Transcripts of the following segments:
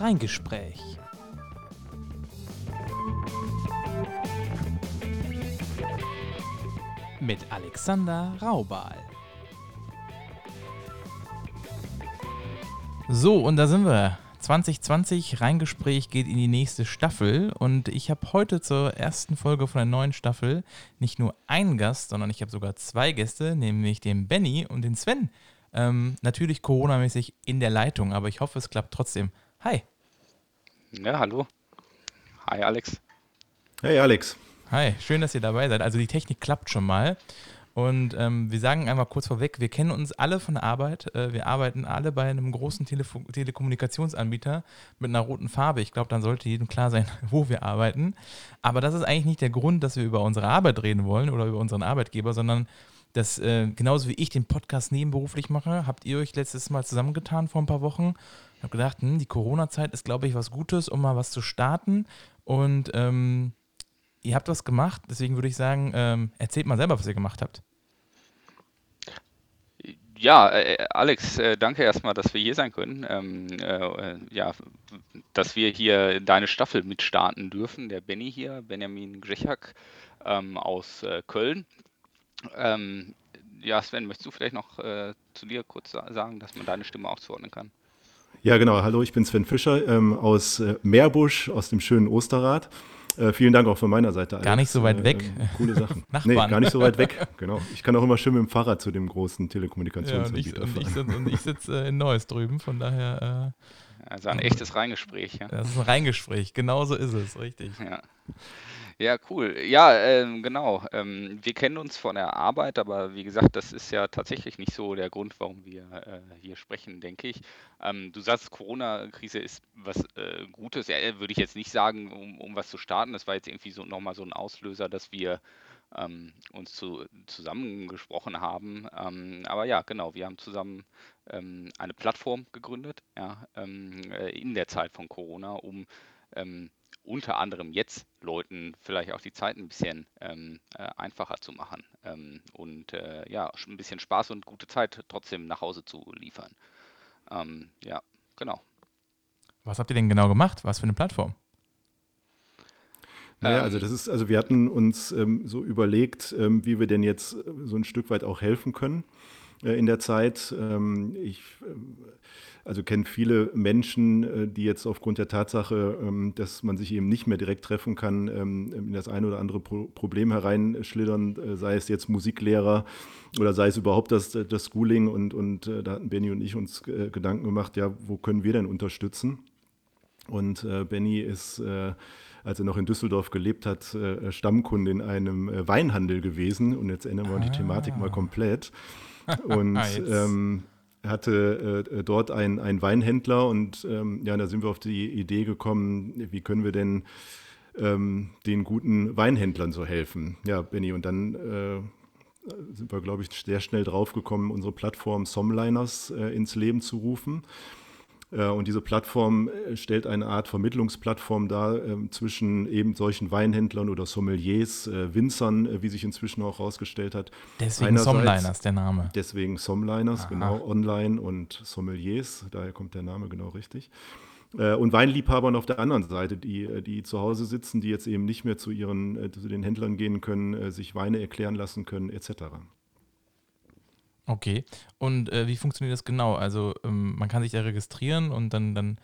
Reingespräch. Mit Alexander Raubal. So, und da sind wir. 2020 Reingespräch geht in die nächste Staffel und ich habe heute zur ersten Folge von der neuen Staffel nicht nur einen Gast, sondern ich habe sogar zwei Gäste, nämlich den Benny und den Sven. Ähm, natürlich Corona-mäßig in der Leitung, aber ich hoffe, es klappt trotzdem. Hi. Ja, hallo. Hi, Alex. Hey, Alex. Hi, schön, dass ihr dabei seid. Also die Technik klappt schon mal. Und ähm, wir sagen einmal kurz vorweg, wir kennen uns alle von der Arbeit. Äh, wir arbeiten alle bei einem großen Telefo Telekommunikationsanbieter mit einer roten Farbe. Ich glaube, dann sollte jedem klar sein, wo wir arbeiten. Aber das ist eigentlich nicht der Grund, dass wir über unsere Arbeit reden wollen oder über unseren Arbeitgeber, sondern dass äh, genauso wie ich den Podcast nebenberuflich mache, habt ihr euch letztes Mal zusammengetan vor ein paar Wochen. Ich habe gedacht, hm, die Corona-Zeit ist, glaube ich, was Gutes, um mal was zu starten. Und ähm, ihr habt was gemacht, deswegen würde ich sagen, ähm, erzählt mal selber, was ihr gemacht habt. Ja, äh, Alex, äh, danke erstmal, dass wir hier sein können. Ähm, äh, ja, dass wir hier deine Staffel mitstarten dürfen. Der Benny hier, Benjamin Grzechak ähm, aus äh, Köln. Ähm, ja, Sven, möchtest du vielleicht noch äh, zu dir kurz sagen, dass man deine Stimme auch zuordnen kann? Ja, genau. Hallo, ich bin Sven Fischer ähm, aus äh, Meerbusch, aus dem schönen Osterrad. Äh, vielen Dank auch von meiner Seite. Alex. Gar nicht so weit weg. Äh, coole Sachen. nee, gar nicht so weit weg. Genau. Ich kann auch immer schön mit dem Fahrrad zu dem großen Telekommunikationsanbieter ja, und ich, fahren. Und ich, sitze sitz, äh, in Neuss drüben, von daher. Äh, also ein echtes Reingespräch. Ja. Das ist ein Reingespräch, genau so ist es, richtig. Ja. Ja, cool. Ja, ähm, genau. Ähm, wir kennen uns von der Arbeit, aber wie gesagt, das ist ja tatsächlich nicht so der Grund, warum wir äh, hier sprechen, denke ich. Ähm, du sagst, Corona-Krise ist was äh, Gutes. Ja, würde ich jetzt nicht sagen, um, um was zu starten. Das war jetzt irgendwie so nochmal so ein Auslöser, dass wir ähm, uns zu, zusammengesprochen haben. Ähm, aber ja, genau, wir haben zusammen ähm, eine Plattform gegründet, ja, ähm, äh, in der Zeit von Corona, um ähm, unter anderem jetzt Leuten vielleicht auch die Zeit ein bisschen ähm, äh, einfacher zu machen ähm, und äh, ja, ein bisschen Spaß und gute Zeit trotzdem nach Hause zu liefern. Ähm, ja, genau. Was habt ihr denn genau gemacht? Was für eine Plattform? Naja, also ähm. das ist, also wir hatten uns ähm, so überlegt, ähm, wie wir denn jetzt äh, so ein Stück weit auch helfen können in der Zeit. Ähm, ich äh, also kenne viele Menschen, äh, die jetzt aufgrund der Tatsache, ähm, dass man sich eben nicht mehr direkt treffen kann, ähm, in das eine oder andere Problem hereinschlittern, äh, sei es jetzt Musiklehrer oder sei es überhaupt das, das Schooling. Und, und äh, da hatten Benny und ich uns Gedanken gemacht, ja, wo können wir denn unterstützen? Und Benny ist als er noch in Düsseldorf gelebt hat, Stammkunde in einem Weinhandel gewesen. Und jetzt ändern wir ah. die Thematik mal komplett. Und ähm, hatte äh, dort einen Weinhändler und ähm, ja, da sind wir auf die Idee gekommen, wie können wir denn ähm, den guten Weinhändlern so helfen? Ja, Benny, und dann äh, sind wir, glaube ich, sehr schnell draufgekommen, unsere Plattform Somliners äh, ins Leben zu rufen. Äh, und diese Plattform äh, stellt eine Art Vermittlungsplattform dar ähm, zwischen eben solchen Weinhändlern oder Sommeliers, äh, Winzern, wie sich inzwischen auch herausgestellt hat. Deswegen Somliners der Name. Deswegen Somliners, genau, online und Sommeliers, daher kommt der Name genau richtig. Und Weinliebhabern auf der anderen Seite, die, die zu Hause sitzen, die jetzt eben nicht mehr zu ihren, zu den Händlern gehen können, sich Weine erklären lassen können, etc. Okay. Und äh, wie funktioniert das genau? Also ähm, man kann sich da registrieren und dann, dann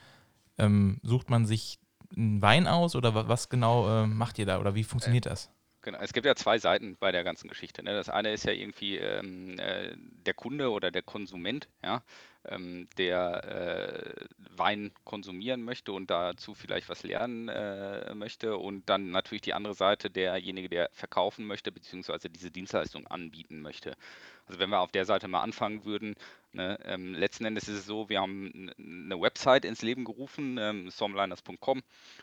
ähm, sucht man sich einen Wein aus oder was genau äh, macht ihr da oder wie funktioniert äh, das? Genau, es gibt ja zwei Seiten bei der ganzen Geschichte. Ne? Das eine ist ja irgendwie ähm, äh, der Kunde oder der Konsument, ja, ähm, der äh, Wein konsumieren möchte und dazu vielleicht was lernen äh, möchte. Und dann natürlich die andere Seite, derjenige, der verkaufen möchte, beziehungsweise diese Dienstleistung anbieten möchte. Also wenn wir auf der Seite mal anfangen würden, ne, ähm, letzten Endes ist es so, wir haben eine Website ins Leben gerufen, ähm, somliners.com,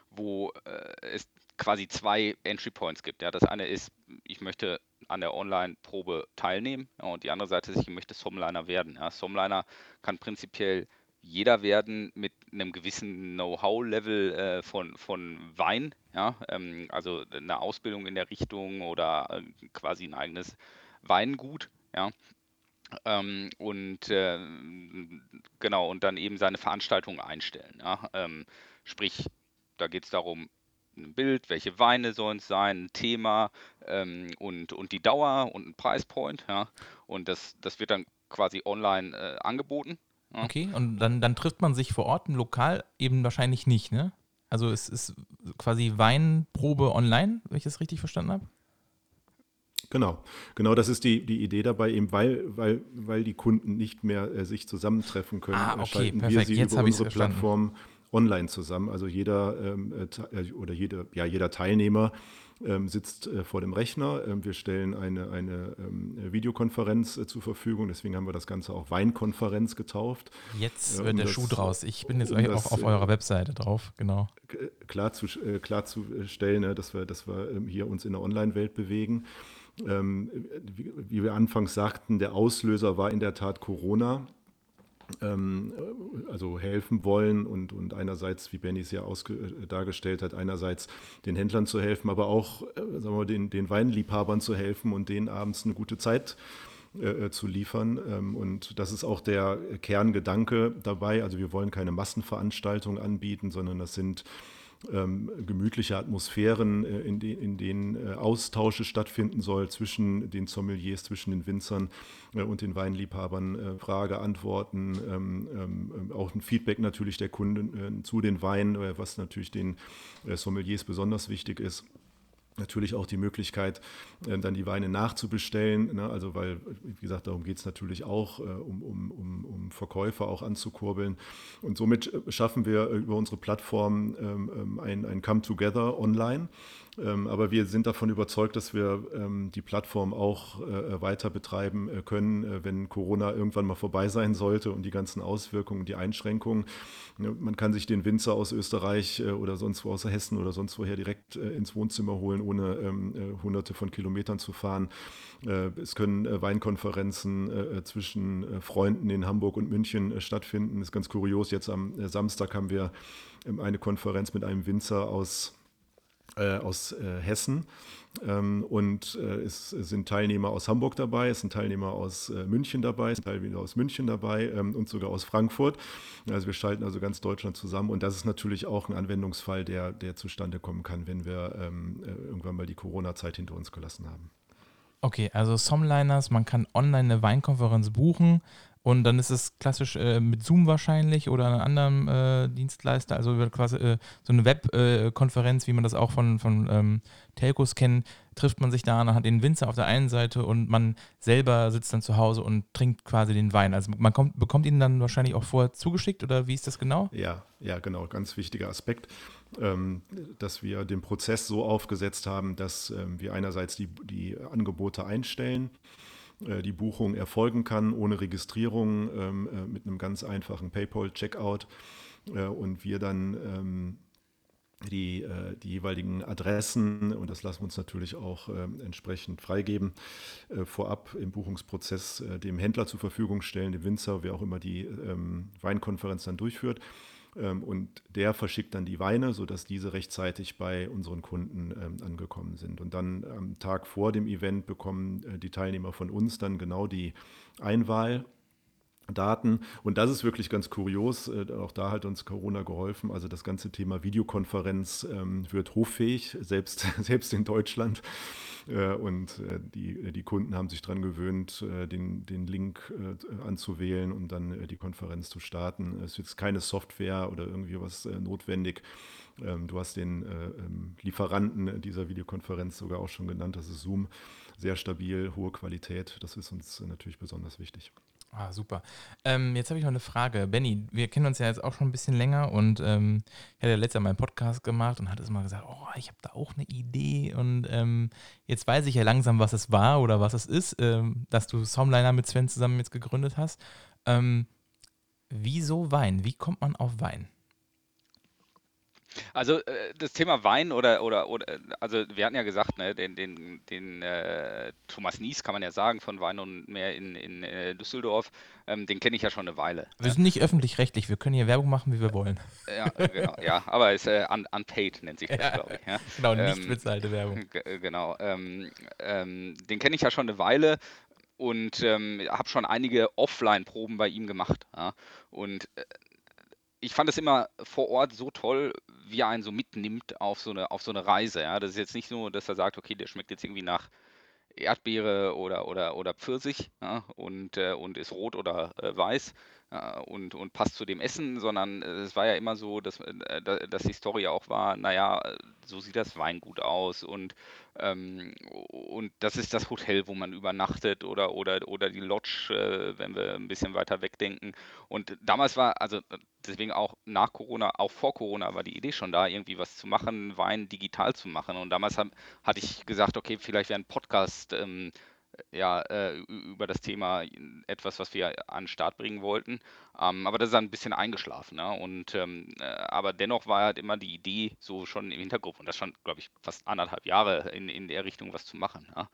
wo äh, es quasi zwei Entry Points gibt. Ja. Das eine ist, ich möchte an der Online-Probe teilnehmen ja, und die andere Seite ist, ich möchte Somliner werden. Ja. Somliner kann prinzipiell jeder werden mit einem gewissen Know-how-Level äh, von, von Wein, ja, ähm, also eine Ausbildung in der Richtung oder äh, quasi ein eigenes Weingut, ja. Ähm, und äh, genau, und dann eben seine Veranstaltung einstellen. Ja? Ähm, sprich, da geht es darum, ein Bild, welche Weine sollen es sein, ein Thema ähm, und, und die Dauer und ein Preispoint. Ja? Und das, das wird dann quasi online äh, angeboten. Ja? Okay, und dann, dann trifft man sich vor Ort im Lokal eben wahrscheinlich nicht, ne? Also es ist quasi Weinprobe online, wenn ich das richtig verstanden habe? Genau, genau das ist die, die Idee dabei, eben weil, weil, weil die Kunden nicht mehr äh, sich zusammentreffen können, ah, okay, schalten perfekt. wir sie Jetzt über unsere verstanden. Online zusammen. Also jeder ähm, äh, äh, oder jede, ja, jeder Teilnehmer ähm, sitzt äh, vor dem Rechner. Ähm, wir stellen eine, eine Videokonferenz zur Verfügung, deswegen haben wir das Ganze auch Weinkonferenz getauft. Jetzt wird um der das- Schuh draus. Ich bin jetzt um auch auf eurer Webseite drauf, genau. klar zu, klarzustellen, ne, dass wir, dass wir hier uns in der Online-Welt bewegen. Wie wir anfangs sagten, der Auslöser war in der Tat Corona. Ähm, äh, also helfen wollen und, und einerseits, wie Benny es ja ausge, äh, dargestellt hat, einerseits den Händlern zu helfen, aber auch äh, sagen wir, mal, den, den Weinliebhabern zu helfen und denen abends eine gute Zeit äh, zu liefern. Ähm, Und das ist auch der Kerngedanke dabei. Also wir wollen keine Massenveranstaltungen anbieten, sondern das sind gemütliche Atmosphären, äh, in, de in denen äh, Austausche stattfinden soll zwischen den Sommeliers, zwischen den Winzern äh, und den Weinliebhabern. Frage, Antworten, ähm, ähm, auch ein Feedback natürlich der Kunden zu den Weinen, was natürlich den Sommeliers besonders wichtig ist. Natürlich auch die Möglichkeit, äh, dann die Weine nachzubestellen. Ne? Also, weil, wie gesagt, darum geht es natürlich auch, äh, um, um, um, um Verkäufer auch anzukurbeln. Und somit äh, schaffen wir über unsere Plattform ähm, ähm, ein, ein Come-Together online. Ähm, aber wir sind davon überzeugt, dass wir ähm, die Plattform auch äh, weiter betreiben äh, können, äh, wenn Corona irgendwann mal vorbei sein sollte und die ganzen Auswirkungen, die Einschränkungen. Ne, Man kann sich den Winzer aus Österreich oder sonst wo aus Hessen oder sonst woher direkt ins Wohnzimmer holen, ohne ähm, äh, hunderte von Kilometern zu fahren. Es können Weinkonferenzen zwischen Freunden in Hamburg und München stattfinden. Das ist ganz kurios. Jetzt am Samstag haben wir eine Konferenz mit einem Winzer aus äh, aus äh, Hessen. Ähm, und äh, es sind Teilnehmer aus Hamburg dabei, es sind Teilnehmer aus äh, München dabei, es sind Teilnehmer aus München dabei ähm, und sogar aus Frankfurt. Also wir schalten also ganz Deutschland zusammen und das ist natürlich auch ein Anwendungsfall, der, der zustande kommen kann, wenn wir ähm, äh, irgendwann mal die Corona-Zeit hinter uns gelassen haben. Okay, also Somliners, man kann online eine Weinkonferenz buchen und dann ist es klassisch äh, mit Zoom wahrscheinlich oder einem anderen äh, Dienstleister, also quasi äh, so eine Webkonferenz, wie man das auch von, von ähm, Telcos kennt, trifft man sich da an, hat den Winzer auf der einen Seite und man selber sitzt dann zu Hause und trinkt quasi den Wein. Also man kommt, bekommt ihn dann wahrscheinlich auch vorher zugeschickt oder wie ist das genau? Ja, ja, genau, ganz wichtiger Aspekt, ähm, dass wir den Prozess so aufgesetzt haben, dass ähm, wir einerseits die, die Angebote einstellen, die Buchung erfolgen kann ohne Registrierung ähm, äh, mit einem ganz einfachen PayPal-Checkout äh, und wir dann ähm, die, äh, die jeweiligen Adressen, und das lassen wir uns natürlich auch ähm, entsprechend freigeben, äh, vorab im Buchungsprozess äh, dem Händler zur Verfügung stellen, dem Winzer, wer auch immer die Weinkonferenz dann durchführt. Ähm, und der verschickt dann die Weine, sodass diese rechtzeitig bei unseren Kunden ähm, angekommen sind. Und dann am Tag vor dem Event bekommen äh, die Teilnehmer von uns dann genau die Einwahl Daten. Und das ist wirklich ganz kurios. Äh, Auch da hat uns Corona geholfen. Also das ganze Thema Videokonferenz ähm, wird hoffähig, selbst, selbst in Deutschland. Äh, Und äh, die, die Kunden haben sich daran gewöhnt, den, den Link äh, anzuwählen und dann die Konferenz zu starten. Es ist jetzt keine Software oder irgendwie was notwendig. Ähm, Du hast den äh, ähm, Lieferanten dieser Videokonferenz sogar auch schon genannt. Das ist Zoom. Sehr stabil, hohe Qualität. Das ist uns natürlich besonders wichtig. Ah, super. Ähm, jetzt habe ich noch eine Frage. Benny, wir kennen uns ja jetzt auch schon ein bisschen länger und ähm, ich hatte ja letztes Mal meinen Podcast gemacht und hatte es mal gesagt, oh, ich habe da auch eine Idee und ähm, jetzt weiß ich ja langsam, was es war oder was es ist, ähm, dass du Somliner mit Sven zusammen jetzt gegründet hast. Ähm, wieso Wein? Wie kommt man auf Wein? Also äh, das Thema Wein oder oder oder also wir hatten ja gesagt, ne, den den den äh, Thomas Nies kann man ja sagen von Wein und mehr in, in äh, Düsseldorf, ähm, den kenne ich ja schon eine Weile. Wir sind nicht öffentlich-rechtlich, wir können hier Werbung machen, wie wir wollen. Ja, genau, ja, aber ist äh, un, unpaid nennt sich das, Ja, glaube ich. Ja. Genau, nicht Ähm, bezahlte Werbung. Äh, Genau. Ähm, ähm, den kenne ich ja schon eine Weile. und ähm, habe schon einige Offline-Proben bei ihm gemacht. Ja. Und äh, ich fand es immer vor Ort so toll, wie er einen so mitnimmt auf so eine, auf so eine Reise. Ja. Das ist jetzt nicht nur, dass er sagt, okay, der schmeckt jetzt irgendwie nach Erdbeere oder, oder, oder Pfirsich ja, und, äh, und ist rot oder äh, weiß und, und passt zu dem Essen, sondern es war ja immer so, dass, äh, dass die Story auch war, naja, so sieht das Weingut aus und, ähm, und das ist das Hotel, wo man übernachtet oder, oder, oder die Lodge, äh, wenn wir ein bisschen weiter wegdenken. Und damals war, also deswegen auch nach Corona, auch vor Corona war die Idee schon da, irgendwie was zu machen, Wein digital zu machen. Und damals hab, hatte ich gesagt, okay, vielleicht wäre ein Podcast ähm, ja, äh, über das Thema etwas, was wir an den Start bringen wollten. Ähm, aber das ist dann ein bisschen eingeschlafen. Ne? Und, ähm, äh, aber dennoch war halt immer die Idee so schon im Hintergrund und das schon, glaube ich, fast anderthalb Jahre in, in der Richtung was zu machen. Ne?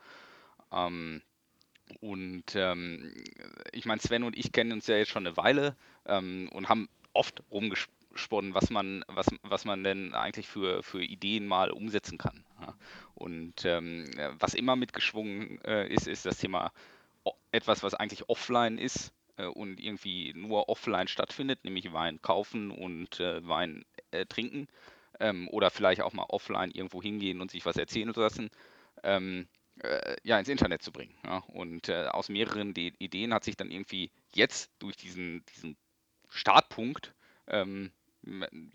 Ähm, und ähm, ich meine, Sven und ich kennen uns ja jetzt schon eine Weile ähm, und haben oft rumgesprochen sponnen, was man, was, was man denn eigentlich für, für Ideen mal umsetzen kann. Und ähm, was immer mitgeschwungen äh, ist, ist das Thema etwas, was eigentlich offline ist äh, und irgendwie nur offline stattfindet, nämlich Wein kaufen und äh, Wein äh, trinken ähm, oder vielleicht auch mal offline irgendwo hingehen und sich was erzählen lassen. Ähm, äh, ja, ins Internet zu bringen. Ja. Und äh, aus mehreren De Ideen hat sich dann irgendwie jetzt durch diesen, diesen Startpunkt ähm,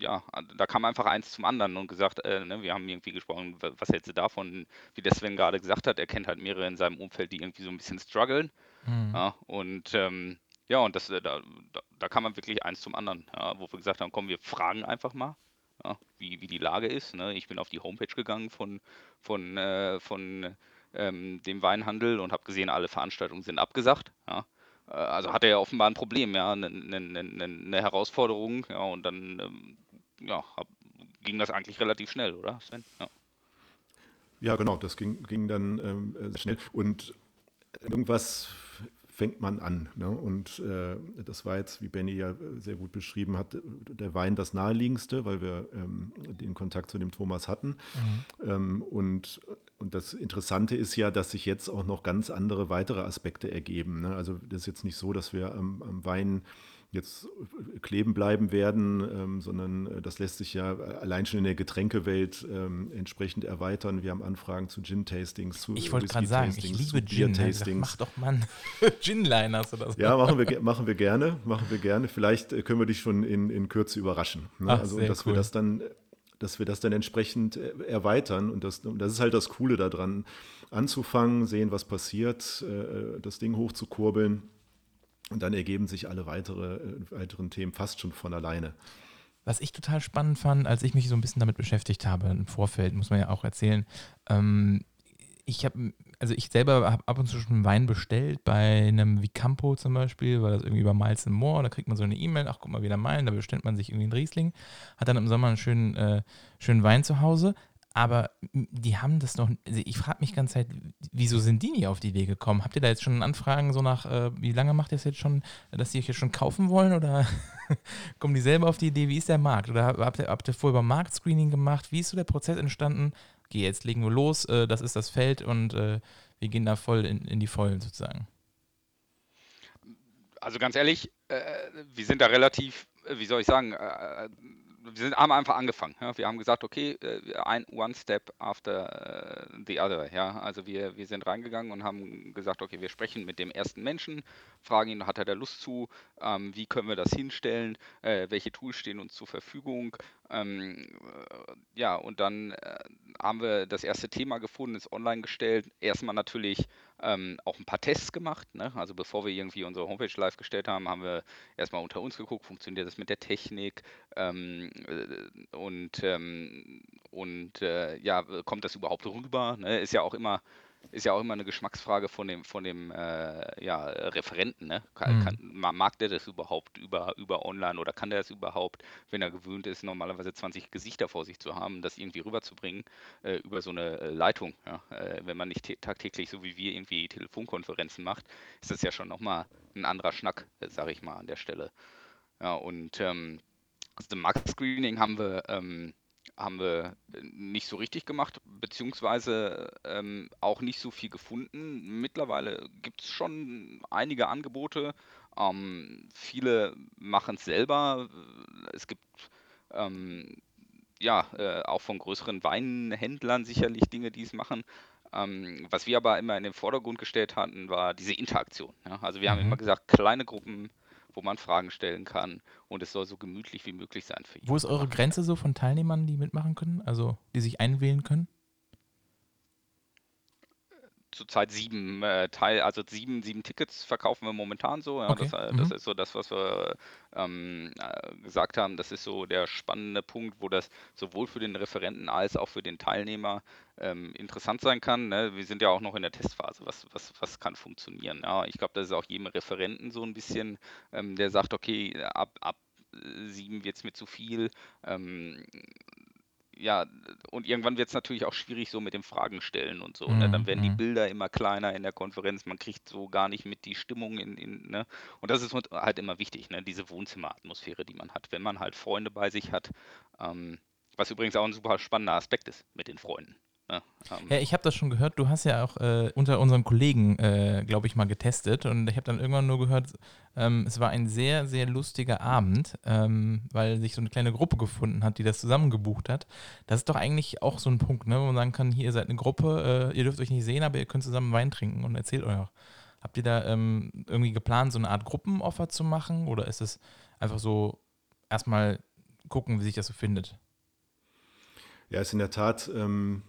ja, da kam einfach eins zum anderen und gesagt, äh, ne, wir haben irgendwie gesprochen, was hältst du davon, wie der Sven gerade gesagt hat, er kennt halt mehrere in seinem Umfeld, die irgendwie so ein bisschen strugglen. Mhm. Ja, und ähm, ja, und das, äh, da, da, da, kam man wirklich eins zum anderen, ja, wo wir gesagt haben, komm, wir fragen einfach mal, ja, wie, wie die Lage ist. Ne? Ich bin auf die Homepage gegangen von, von, äh, von ähm, dem Weinhandel und habe gesehen, alle Veranstaltungen sind abgesagt. Ja. Äh, also hatte er offenbar ein Problem, ja, eine, eine, eine, Herausforderung, ja, und dann ähm, ja, ging das eigentlich relativ schnell, oder Sven? Ja, ja genau, das ging, ging dann ähm, sehr schnell. Und irgendwas fängt man an. Ne? Und äh, das war jetzt, wie Benny ja sehr gut beschrieben hat, der Wein das naheliegendste, weil wir ähm, den Kontakt zu dem Thomas hatten. Mhm. Ähm, und, und das Interessante ist ja, dass sich jetzt auch noch ganz andere weitere Aspekte ergeben. Ne? Also das ist jetzt nicht so, dass wir am, am Wein jetzt kleben bleiben werden, ähm, sondern äh, das lässt sich ja allein schon in der Getränkewelt ähm, entsprechend erweitern. Wir haben Anfragen zu Gin-Tastings, zu Ich wollte gerade sagen, ich liebe Gin. Ne? Tastings. Mach doch mal Gin-Liners oder so. Ja, machen wir, machen wir gerne, machen wir gerne. Vielleicht äh, können wir dich schon in, in Kürze überraschen. Ne? Ach, also, dass cool. wir das dann dass wir das dann entsprechend äh, erweitern. Und das, das ist halt das Coole daran, anzufangen, sehen, was passiert, das Ding hochzukurbeln und dann ergeben sich alle weitere, äh, weiteren Themen fast schon von alleine. Was ich total spannend fand, als ich mich so ein bisschen damit beschäftigt habe, im Vorfeld, muss man ja auch erzählen, ähm, ich habe, also ich selber habe ab und zu schon Wein bestellt, bei einem Vicampo zum Beispiel, war das irgendwie über Miles Moor, da kriegt man so eine E-Mail, ach guck mal wieder Meilen, da bestellt man sich irgendwie einen Riesling, hat dann im Sommer einen schönen, äh, schönen Wein zu Hause, aber die haben das noch. Also ich frage mich ganz Zeit, wieso sind die nie auf die Idee gekommen? Habt ihr da jetzt schon Anfragen so nach, äh, wie lange macht ihr es jetzt schon, dass die euch jetzt schon kaufen wollen? Oder kommen die selber auf die Idee, wie ist der Markt? Oder habt ihr, habt ihr vorher über Marktscreening gemacht? Wie ist so der Prozess entstanden? Okay, jetzt legen wir los, äh, das ist das Feld und äh, wir gehen da voll in, in die Vollen sozusagen. Also ganz ehrlich, äh, wir sind da relativ, äh, wie soll ich sagen, äh, wir sind, haben einfach angefangen. Ja. Wir haben gesagt, okay, ein One Step after the other. Ja. Also wir, wir sind reingegangen und haben gesagt, okay, wir sprechen mit dem ersten Menschen, fragen ihn, hat er da Lust zu, ähm, wie können wir das hinstellen, äh, welche Tools stehen uns zur Verfügung. Ähm, äh, ja, und dann äh, haben wir das erste Thema gefunden, ist online gestellt. Erstmal natürlich ähm, auch ein paar Tests gemacht. Ne? Also bevor wir irgendwie unsere Homepage live gestellt haben, haben wir erstmal unter uns geguckt, funktioniert das mit der Technik ähm, äh, und, ähm, und äh, ja, kommt das überhaupt rüber? Ne? Ist ja auch immer ist ja auch immer eine Geschmacksfrage von dem, von dem äh, ja, Referenten. Ne? Kann, mhm. kann, mag der das überhaupt über, über online oder kann der das überhaupt, wenn er gewöhnt ist, normalerweise 20 Gesichter vor sich zu haben, das irgendwie rüberzubringen äh, über so eine äh, Leitung? Ja? Äh, wenn man nicht tagtäglich, so wie wir, irgendwie Telefonkonferenzen macht, ist das ja schon nochmal ein anderer Schnack, sage ich mal an der Stelle. Ja, und ähm, also Markt Screening haben wir ähm, haben wir nicht so richtig gemacht, beziehungsweise ähm, auch nicht so viel gefunden. Mittlerweile gibt es schon einige Angebote. Ähm, viele machen es selber. Es gibt ähm, ja äh, auch von größeren Weinhändlern sicherlich Dinge, die es machen. Ähm, was wir aber immer in den Vordergrund gestellt hatten, war diese Interaktion. Ja? Also wir haben Mhm. immer gesagt, kleine Gruppen, wo man Fragen stellen kann und es soll so gemütlich wie möglich sein für jeden. Wo ist eure Grenze so von Teilnehmern, die mitmachen können? Also die sich einwählen können? Zurzeit sieben äh, Teil, also sieben, sieben Tickets verkaufen wir momentan so. Ja, Okay, das, äh, das mhm. ist so das, was wir ähm, äh, gesagt haben. Das ist so der spannende Punkt, wo das sowohl für den Referenten als auch für den Teilnehmer ähm, interessant sein kann. Ne? Wir sind ja auch noch in der Testphase. Was, was, was kann funktionieren? Ja, ich glaube, das ist auch jedem Referenten so ein bisschen, ähm, der sagt, okay, ab, ab sieben wird es mir zu viel. Ähm, ja, und irgendwann wird es natürlich auch schwierig so mit dem Fragen stellen und so. Ne? Dann Mhm, werden die mhm. Bilder immer kleiner in der Konferenz, man kriegt so gar nicht mit die Stimmung in, in ne? Und das ist halt immer wichtig, ne? Diese Wohnzimmeratmosphäre, die man hat, wenn man halt Freunde bei sich hat. Ähm, was übrigens auch ein super spannender Aspekt ist mit den Freunden. Ne? Ähm, Ja, ich habe das schon gehört. Du hast ja auch äh, unter unseren Kollegen, äh, glaube ich, mal getestet. Und ich habe dann irgendwann nur gehört, ähm, es war ein sehr, sehr lustiger Abend, ähm, weil sich so eine kleine Gruppe gefunden hat, die das zusammen gebucht hat. Das ist doch eigentlich auch so ein Punkt, ne, wo man sagen kann, hier, ihr seid eine Gruppe, äh, ihr dürft euch nicht sehen, aber ihr könnt zusammen Wein trinken und erzählt euch auch. Habt ihr da ähm, irgendwie geplant, so eine Art Gruppenoffer zu machen? Oder ist es einfach so erstmal gucken, wie sich das so findet? Ja, ist in der Tat ähm,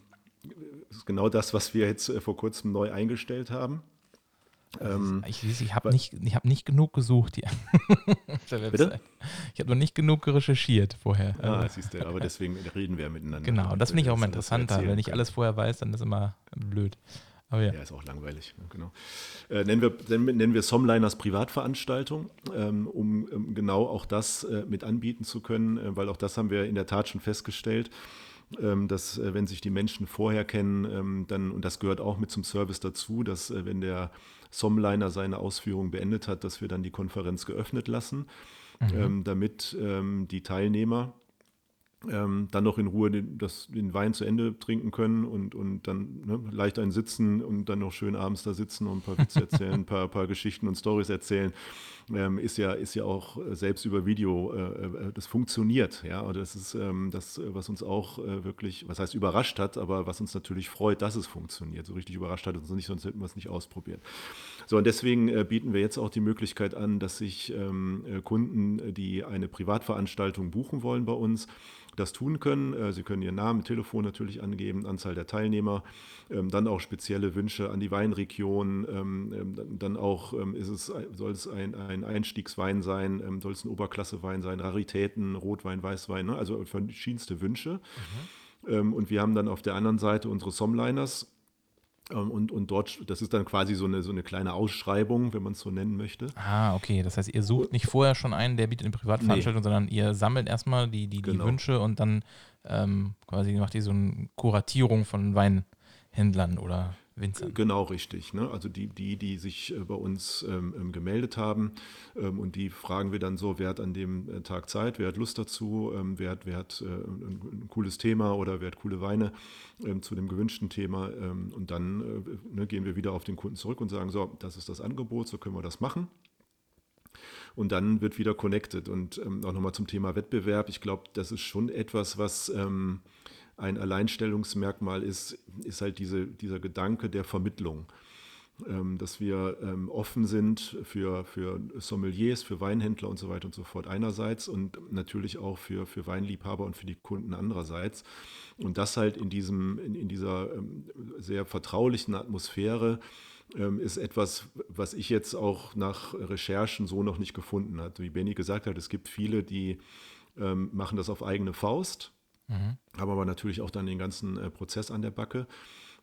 ist genau das, was wir jetzt äh, vor kurzem neu eingestellt haben. Ähm, Ich, ich habe nicht, ich hab nicht genug gesucht hier. Bitte? Ich habe noch nicht genug recherchiert vorher. ah, Also, siehst du, aber deswegen reden wir miteinander. genau, damit das finde ich auch das interessanter. Wenn ich alles vorher weiß, dann ist immer blöd. Aber ja. Ja, ist auch langweilig, genau. Äh, nennen, wir, nennen, wir Somliners Privatveranstaltung, ähm, um ähm, genau auch das äh, mit anbieten zu können, äh, weil auch das haben wir in der Tat schon festgestellt, ähm, dass äh, wenn sich die Menschen vorher kennen, ähm, dann, und das gehört auch mit zum Service dazu, dass äh, wenn der Somliner seine Ausführung beendet hat, dass wir dann die Konferenz geöffnet lassen, ähm, damit ähm, die Teilnehmer ähm, dann noch in Ruhe den, das, den Wein zu Ende trinken können und, und dann ne, leicht ein Sitzen und dann noch schön abends da sitzen und ein paar Witze erzählen, ein paar, paar Geschichten und Stories erzählen, ähm, ist, ja, ist ja auch äh, selbst über Video, äh, äh, das funktioniert. Ja, und das ist ähm, das, äh, was uns auch äh, wirklich, was heißt überrascht hat, aber was uns natürlich freut, dass es funktioniert. So richtig überrascht hat uns nicht, sonst hätten wir es nicht ausprobiert. So, und deswegen äh, bieten wir jetzt auch die Möglichkeit an, dass sich ähm, äh, Kunden, die eine Privatveranstaltung buchen wollen bei uns, das tun können. Äh, Sie können Ihren Namen, Telefon natürlich angeben, Anzahl der Teilnehmer, ähm, dann auch spezielle Wünsche an die Weinregion. ähm, ähm, Dann auch ist es, soll es ein, ein Einstiegswein sein, soll es ein Oberklassewein sein, Raritäten, Rotwein, Weißwein, ne? also verschiedenste Wünsche. Ähm, Und wir haben dann auf der anderen Seite unsere Somliners. Ähm, Und, und dort, das ist dann quasi so eine, so eine kleine Ausschreibung, wenn man es so nennen möchte. Ah, okay. Das heißt, ihr sucht nicht vorher schon einen, der bietet eine Privatveranstaltung, sondern ihr sammelt erstmal die, die, die Genau. Wünsche und dann ähm, quasi macht ihr so eine Kuratierung von Weinhändlern oder Winzern. Genau richtig. Ne? Also die, die, die sich äh, bei uns ähm, ähm, gemeldet haben ähm, und die fragen wir dann so, wer hat an dem äh, Tag Zeit, wer hat Lust dazu, ähm, wer hat, wer hat äh, ein, ein cooles Thema oder wer hat coole Weine ähm, zu dem gewünschten Thema. Ähm, und dann äh, ne, gehen wir wieder auf den Kunden zurück und sagen, so, das ist das Angebot, so können wir das machen. Und dann wird wieder connected. Und auch nochmal zum Thema Wettbewerb. Ich glaube, das ist schon etwas, was ein Alleinstellungsmerkmal ist, ist halt diese, dieser Gedanke der Vermittlung. Ähm, dass wir ähm, offen sind für, für Sommeliers, für Weinhändler und so weiter und so fort einerseits und natürlich auch für, für Weinliebhaber und für die Kunden andererseits. Und das halt in, diesem, in, in dieser ähm, sehr vertraulichen Atmosphäre ähm, ist etwas, was ich jetzt auch nach Recherchen so noch nicht gefunden habe. Wie Benny gesagt hat, es gibt viele, die ähm, machen das auf eigene Faust, Mhm. haben aber natürlich auch dann den ganzen äh, Prozess an der Backe.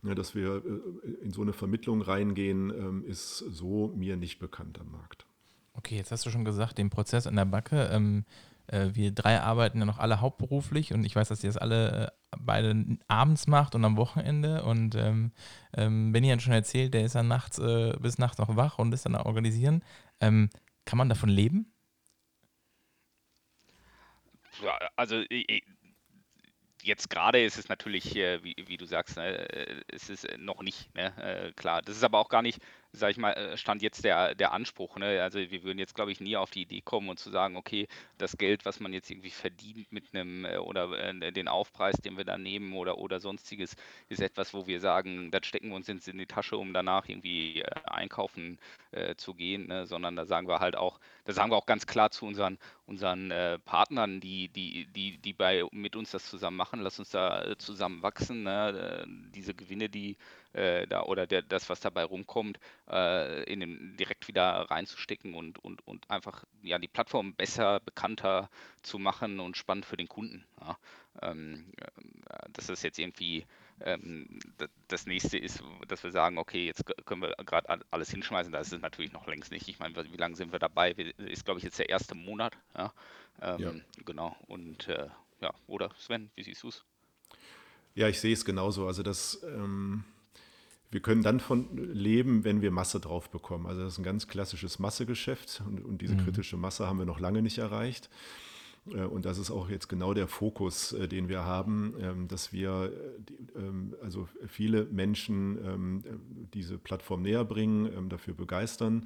Ja, dass wir äh, in so eine Vermittlung reingehen, ähm, ist so mir nicht bekannt am Markt. Okay, jetzt hast du schon gesagt, den Prozess an der Backe. Ähm, äh, wir drei arbeiten ja noch alle hauptberuflich und ich weiß, dass ihr das alle äh, beide abends macht und am Wochenende. Und ähm, ähm, Benny hat schon erzählt, der ist dann nachts äh, bis nachts noch wach und ist dann organisieren. Ähm, kann man davon leben? Ja, also i- i- jetzt gerade ist es natürlich, wie, wie, du sagst, ne, äh, es ist noch nicht, ne, äh, klar. Das ist aber auch gar nicht, sag ich mal, äh, stand jetzt der, der Anspruch. Ne? Also wir würden jetzt, glaube ich, nie auf die Idee kommen und zu sagen, okay, das Geld, was man jetzt irgendwie verdient mit einem äh, oder äh, den Aufpreis, den wir da nehmen oder, oder sonstiges, ist etwas, wo wir sagen, das stecken wir uns in, in die Tasche, um danach irgendwie äh, einkaufen äh, zu gehen, ne? sondern da sagen wir halt auch, da sagen wir auch ganz klar zu unseren, unseren äh, Partnern, die, die, die, die bei mit uns das zusammen machen, lass uns da zusammen wachsen. Ne? diese Gewinne, die äh, da oder der, das, was dabei rumkommt, äh, in den, direkt wieder reinzustecken und, und, und einfach ja, die Plattform besser, bekannter zu machen und spannend für den Kunden. Ja. Ähm, äh, dass das jetzt irgendwie ähm, das nächste ist, dass wir sagen, okay, jetzt können wir gerade alles hinschmeißen. Das ist natürlich noch längst nicht. Ich meine, wie lange sind wir dabei? Ist, glaube ich, jetzt der erste Monat. Ja? Ähm, ja. Genau. Und äh, ja, oder Sven, wie siehst du es? Ja, ich sehe es genauso. Also das ähm, wir können dann von leben, wenn wir Masse drauf bekommen. Also das ist ein ganz klassisches Massegeschäft und, und diese mhm. kritische Masse haben wir noch lange nicht erreicht. Äh, und das ist auch jetzt genau der Fokus, äh, den wir haben, ähm, dass wir äh, ähm, also viele Menschen ähm, diese Plattform näher bringen, dafür begeistern,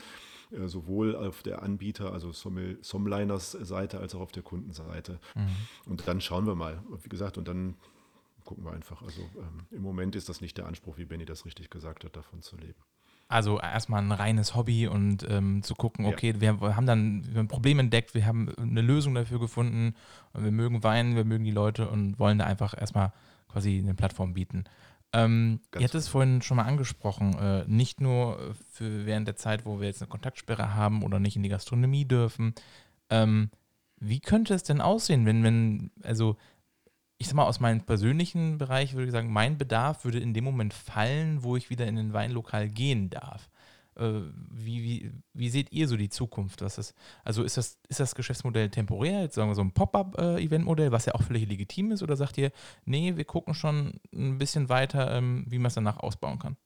sowohl auf der Anbieter, also Somliners Seite, als auch auf der Kundenseite. Mhm. Und dann schauen wir mal, wie gesagt, und dann gucken wir einfach. Also ähm, im Moment ist das nicht der Anspruch, wie Benny das richtig gesagt hat, davon zu leben. Also erstmal ein reines Hobby und ähm, zu gucken, okay, ja. wir haben dann wir haben ein Problem entdeckt, wir haben eine Lösung dafür gefunden und wir mögen Weinen, wir mögen die Leute und wollen da einfach erstmal quasi eine Plattform bieten. Ähm, ihr hattet es genau. vorhin schon mal angesprochen, äh, nicht nur für während der Zeit, wo wir jetzt eine Kontaktsperre haben oder nicht in die Gastronomie dürfen. Ähm, wie könnte es denn aussehen, wenn, wenn, also ich sag mal, aus meinem persönlichen Bereich würde ich sagen, mein Bedarf würde in dem Moment fallen, wo ich wieder in den Weinlokal gehen darf. Äh, wie, wie, wie seht ihr so die Zukunft? Was ist, also ist das, ist das Geschäftsmodell temporär, jetzt sagen wir so ein Pop-up-Event-Modell, was ja auch völlig legitim ist, oder sagt ihr, nee, wir gucken schon ein bisschen weiter, ähm, wie man es danach ausbauen kann?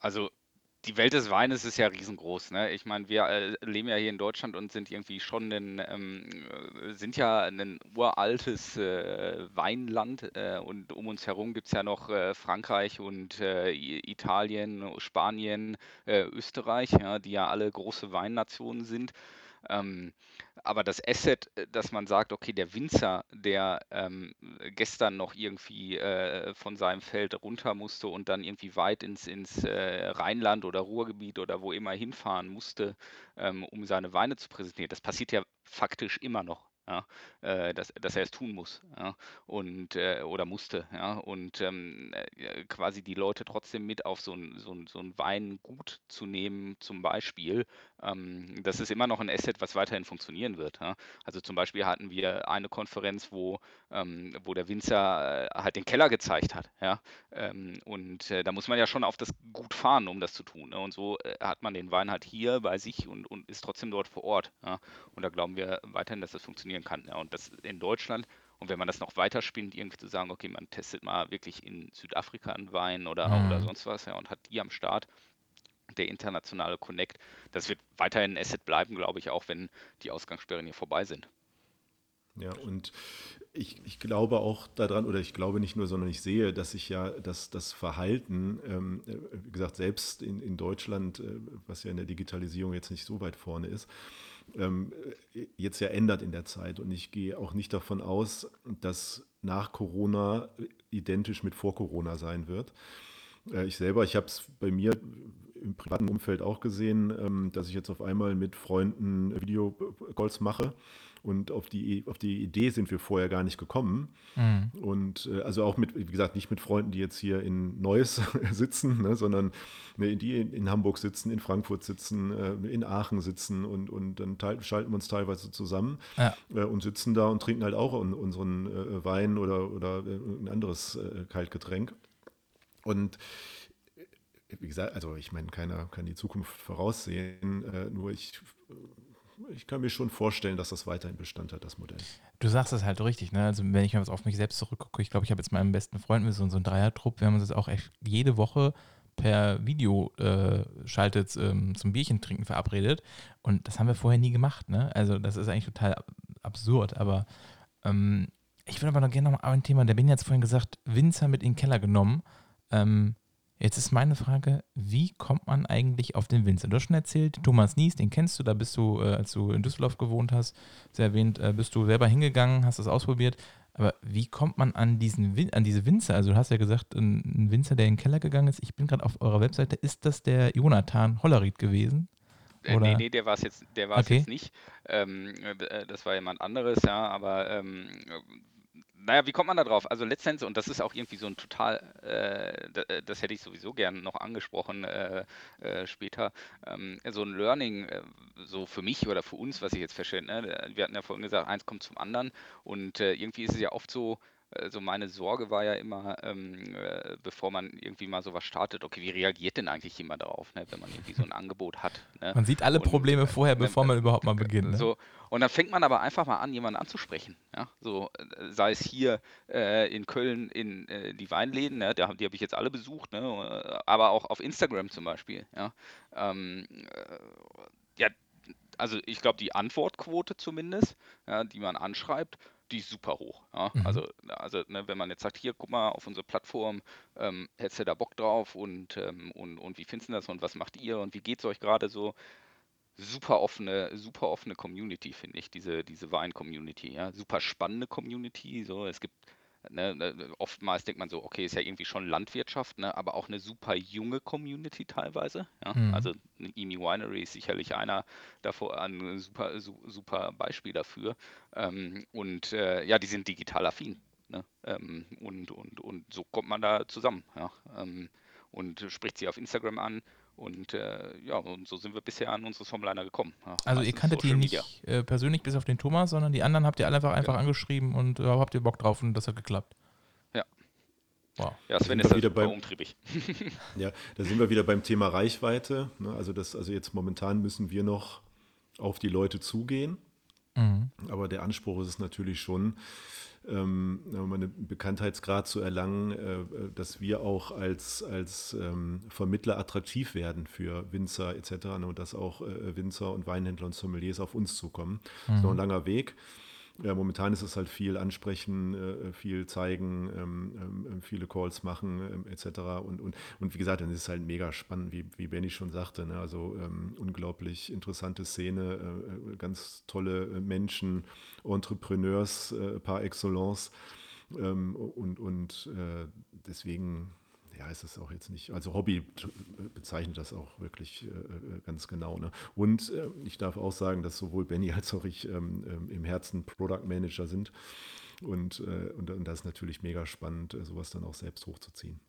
Also die Welt des Weines ist ja riesengroß. Ne? Ich meine, wir äh, leben ja hier in Deutschland und sind irgendwie schon ein, ähm, äh, sind ja ein uraltes äh, Weinland äh, und um uns herum gibt es ja noch äh, Frankreich und Italien, Spanien, Österreich, ja, die ja alle große Weinnationen sind. Ähm, aber das Asset, äh, dass man sagt, okay, der Winzer, der ähm, gestern noch irgendwie äh, von seinem Feld runter musste und dann irgendwie weit ins, ins äh, Rheinland oder Ruhrgebiet oder wo immer hinfahren musste, ähm, um seine Weine zu präsentieren, das passiert ja faktisch immer noch ja, äh, dass, dass er es tun muss ja, und äh, oder musste, ja, und ähm, äh, quasi die Leute trotzdem mit auf so ein, so ein, so ein Weingut zu nehmen, zum Beispiel, ähm, das ist immer noch ein Asset, was weiterhin funktionieren wird. Ja. Also zum Beispiel hatten wir eine Konferenz, wo, ähm, wo der Winzer halt den Keller gezeigt hat, ja, ähm, und da muss man ja schon auf das Gut fahren, um das zu tun. Ne? Und so hat man den Wein halt hier bei sich und, und ist trotzdem dort vor Ort. Ja. Und da glauben wir weiterhin, dass das funktioniert funktionieren kann. Ja, und das in Deutschland. Und wenn man das noch weiter spinnt, irgendwie zu sagen, okay, man testet mal wirklich in Südafrika einen Wein oder, mhm. oder sonst was, ja, und hat die am Start, der internationale Connect, das wird weiterhin ein Asset bleiben, glaube ich, auch wenn die Ausgangssperren hier vorbei sind. Ja, und ich, ich glaube auch daran, oder ich glaube nicht nur, sondern ich sehe, dass sich ja das, das Verhalten, ähm, wie gesagt, selbst in, in Deutschland, äh, was ja in der Digitalisierung jetzt nicht so weit vorne ist, ähm, jetzt ja ändert in der Zeit. Und ich gehe auch nicht davon aus, dass nach Corona identisch mit vor Corona sein wird. Äh, ich selber, ich habe es bei mir im privaten Umfeld auch gesehen, ähm, dass ich jetzt auf einmal mit Freunden Videocalls mache und auf die, auf die Idee sind wir vorher gar nicht gekommen. Mhm. Und äh, also auch mit, wie gesagt, nicht mit Freunden, die jetzt hier in Neuss sitzen, ne, sondern ne, die in, in, Hamburg sitzen, in Frankfurt sitzen, äh, in Aachen sitzen und, und dann schalten wir uns teilweise zusammen ja. äh, und sitzen da und trinken halt auch un, unseren äh, Wein oder, oder äh, ein anderes äh, Kaltgetränk. Und wie gesagt, also ich meine, keiner kann die Zukunft voraussehen, nur ich ich kann mir schon vorstellen, dass das weiterhin Bestand hat, das Modell. Du sagst es halt richtig, ne? Also wenn ich jetzt auf mich selbst zurückgucke, ich glaube, ich habe jetzt meinen besten Freund, sind so ein Dreier-Trupp, wir haben uns jetzt auch echt jede Woche per Video äh, schaltet ähm, zum Bierchen trinken verabredet und das haben wir vorher nie gemacht, ne? Also das ist eigentlich total absurd, aber ähm, ich würde aber noch gerne noch mal ein Thema, der bin jetzt vorhin gesagt, Winzer mit in den Keller genommen. Ähm, jetzt ist meine Frage, wie kommt man eigentlich auf den Winzer? Du hast schon erzählt, Thomas Nies, den kennst du, da bist du, äh, als du in Düsseldorf gewohnt hast, sehr erwähnt, äh, bist du selber hingegangen, hast das ausprobiert. Aber wie kommt man an, diesen Win an diese Winzer? Also du hast ja gesagt, ein, ein Winzer, der in den Keller gegangen ist. Ich bin gerade auf eurer Webseite. Ist das der Jonathan Hollerried gewesen? Äh, nee, nee, der war es jetzt, der war's okay. jetzt nicht. Ähm, äh, das war jemand anderes, ja, aber ähm, naja, wie kommt man da drauf? Also letztendlich, und das ist auch irgendwie so ein total, äh, das hätte ich sowieso gern noch angesprochen äh, äh, später, ähm, so ein Learning, äh, so für mich oder für uns, was ich jetzt verstehe. Ne? Wir hatten ja vorhin gesagt, eins kommt zum anderen und äh, irgendwie ist es ja oft so, also meine Sorge war ja immer, ähm, äh, bevor man irgendwie mal sowas startet, okay, wie reagiert denn eigentlich jemand darauf, ne, wenn man irgendwie so ein Angebot hat? Ne? Man sieht alle und, Probleme vorher, bevor man überhaupt mal beginnt. Ne? So, und dann fängt man aber einfach mal an, jemanden anzusprechen. Ja? So, äh, sei es hier äh, in Köln in äh, die Weinläden, ne? die, die habe ich jetzt alle besucht, ne? aber auch auf Instagram zum Beispiel. Ja, ähm, äh, ja also ich glaube, die Antwortquote zumindest, ja, die man anschreibt, die ist super hoch. Ja? Mhm. Also, also ne, wenn man jetzt sagt, hier, guck mal auf unsere Plattform, ähm, hättest du da Bock drauf und, ähm, und, und wie findest du das und was macht ihr und wie geht es euch gerade so? Super offene, super offene Community, finde ich, diese, diese Wein-Community. Ja? Super spannende Community. So. Es gibt Ne, ne, oftmals denkt man so, okay, ist ja irgendwie schon Landwirtschaft, ne, aber auch eine super junge Community teilweise. Ja? Mhm. Also eine EMI Winery ist sicherlich einer davor, ein super, super Beispiel dafür. Ähm, und äh, ja, die sind digital affin. Ne? Ähm, und, und, und so kommt man da zusammen. Ja? Ähm, und spricht sie auf Instagram an und äh, ja, und so sind wir bisher an unsere Formliner gekommen. Ja, also ihr kanntet die nicht äh, persönlich bis auf den Thomas, sondern die anderen habt ihr alle einfach, einfach ja. angeschrieben und äh, habt ihr Bock drauf und das hat geklappt. Ja. Wow. Ja, Sven ist wieder beim, umtriebig. ja, da sind wir wieder beim Thema Reichweite. Ne? Also das, also jetzt momentan müssen wir noch auf die Leute zugehen. Mhm. Aber der Anspruch ist es natürlich schon, ähm, einen Bekanntheitsgrad zu erlangen, äh, dass wir auch als, als ähm, Vermittler attraktiv werden für Winzer etc. Ne, und dass auch äh, Winzer und Weinhändler und Sommeliers auf uns zukommen. Mhm. Das ist noch ein langer Weg. Ja, momentan ist es halt viel ansprechen, äh, viel zeigen, ähm, ähm, viele Calls machen ähm, etc. Und, und, und wie gesagt, dann ist es halt mega spannend, wie, wie Benny schon sagte. Ne? Also ähm, unglaublich interessante Szene, äh, äh ganz tolle äh, Menschen, Entrepreneurs äh, par excellence. Ähm, und und äh, deswegen ja, ist es auch jetzt nicht, also Hobby bezeichnet das auch wirklich äh, äh, ganz genau. Ne? Und äh, ich darf auch sagen, dass sowohl Benny als auch ich ähm, ähm, im Herzen Product Manager sind. Und, äh, und, und das ist natürlich mega spannend, äh, sowas dann auch selbst hochzuziehen.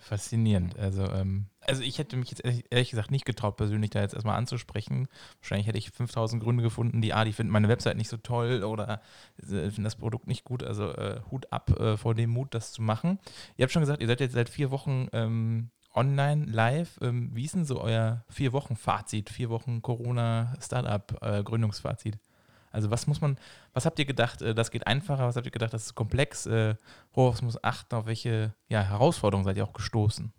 Faszinierend. Also, ähm, also ich hätte mich jetzt ehrlich, gesagt nicht getraut, persönlich da jetzt erstmal anzusprechen. Wahrscheinlich hätte ich 5000 Gründe gefunden, die, ah, die finden meine Website nicht so toll oder äh, finden das Produkt nicht gut. Also äh, Hut ab äh, vor dem Mut, das zu machen. Ihr habt schon gesagt, ihr seid jetzt seit vier Wochen ähm, online, live. Ähm, wie ist denn so euer vier Wochen Fazit, vier Wochen Corona-Startup-Gründungsfazit? Also was muss man, was habt ihr gedacht, äh, das geht einfacher, was habt ihr gedacht, das ist komplex, äh, worauf muss achten, auf welche ja, Herausforderungen seid ihr auch gestoßen?